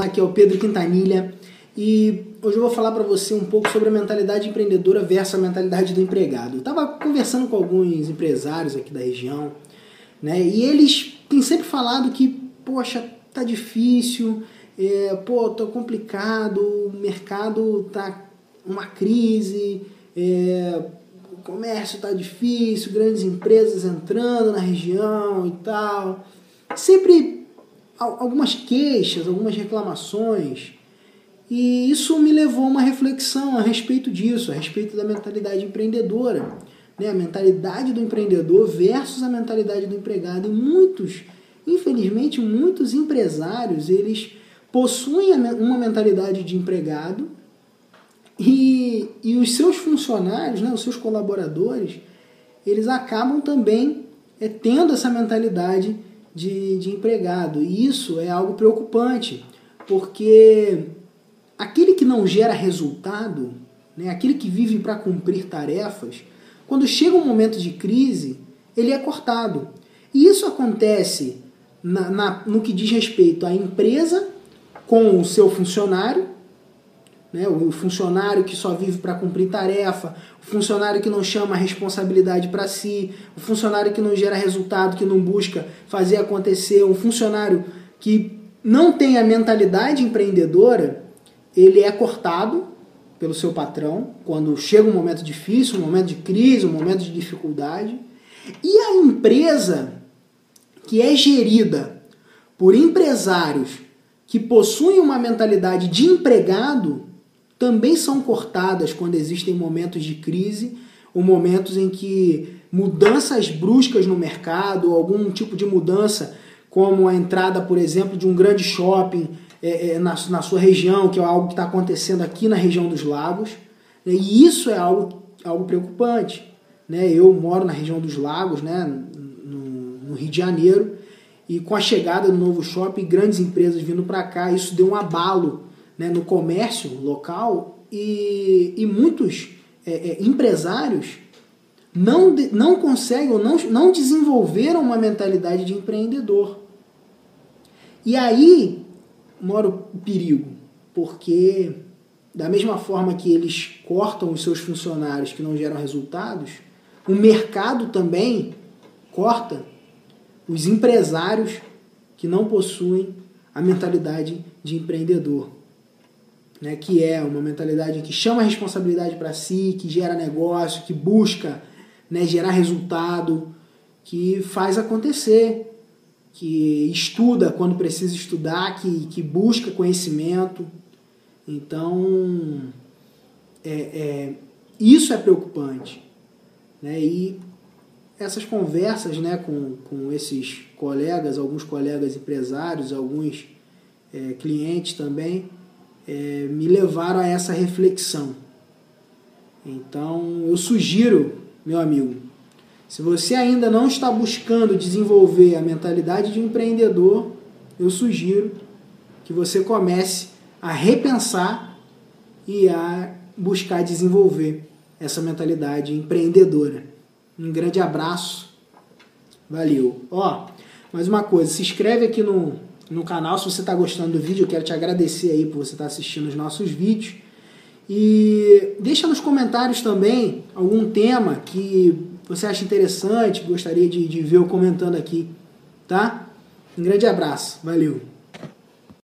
Aqui é o Pedro Quintanilha e hoje eu vou falar para você um pouco sobre a mentalidade empreendedora versus a mentalidade do empregado. Eu estava conversando com alguns empresários aqui da região, né? E eles têm sempre falado que, poxa, tá difícil, é, pô, tô complicado, o mercado tá uma crise, é, o comércio tá difícil, grandes empresas entrando na região e tal. Sempre algumas queixas, algumas reclamações. E isso me levou a uma reflexão a respeito disso, a respeito da mentalidade empreendedora. Né? A mentalidade do empreendedor versus a mentalidade do empregado. E muitos, infelizmente, muitos empresários, eles possuem uma mentalidade de empregado e, e os seus funcionários, né, os seus colaboradores, eles acabam também é, tendo essa mentalidade de, de empregado. E isso é algo preocupante, porque aquele que não gera resultado, né, aquele que vive para cumprir tarefas, quando chega um momento de crise, ele é cortado. E isso acontece na, na, no que diz respeito à empresa com o seu funcionário, né? O funcionário que só vive para cumprir tarefa, o funcionário que não chama a responsabilidade para si, o funcionário que não gera resultado, que não busca fazer acontecer, um funcionário que não tem a mentalidade empreendedora, ele é cortado pelo seu patrão quando chega um momento difícil, um momento de crise, um momento de dificuldade. E a empresa que é gerida por empresários que possuem uma mentalidade de empregado, também são cortadas quando existem momentos de crise ou momentos em que mudanças bruscas no mercado, algum tipo de mudança, como a entrada, por exemplo, de um grande shopping é, é, na, na sua região, que é algo que está acontecendo aqui na região dos lagos. Né? E isso é algo, algo preocupante. Né? Eu moro na região dos lagos, né? no, no Rio de Janeiro, e com a chegada do novo shopping, grandes empresas vindo para cá, isso deu um abalo né, no comércio local e, e muitos é, é, empresários não, não conseguem ou não, não desenvolveram uma mentalidade de empreendedor. E aí mora o perigo, porque da mesma forma que eles cortam os seus funcionários que não geram resultados, o mercado também corta os empresários que não possuem a mentalidade de empreendedor né, que é uma mentalidade que chama a responsabilidade para si, que gera negócio, que busca né, gerar resultado, que faz acontecer, que estuda quando precisa estudar, que, que busca conhecimento. Então, é, é, isso é preocupante. Né? E essas conversas né, com, com esses colegas, alguns colegas empresários, alguns é, clientes também, é, me levaram a essa reflexão. Então eu sugiro, meu amigo, se você ainda não está buscando desenvolver a mentalidade de um empreendedor, eu sugiro que você comece a repensar e a buscar desenvolver essa mentalidade empreendedora. Um grande abraço. Valeu. Ó, mais uma coisa, se inscreve aqui no no canal. Se você está gostando do vídeo, eu quero te agradecer aí por você estar tá assistindo os nossos vídeos. E deixa nos comentários também algum tema que você acha interessante, gostaria de, de ver eu comentando aqui, tá? Um grande abraço, valeu!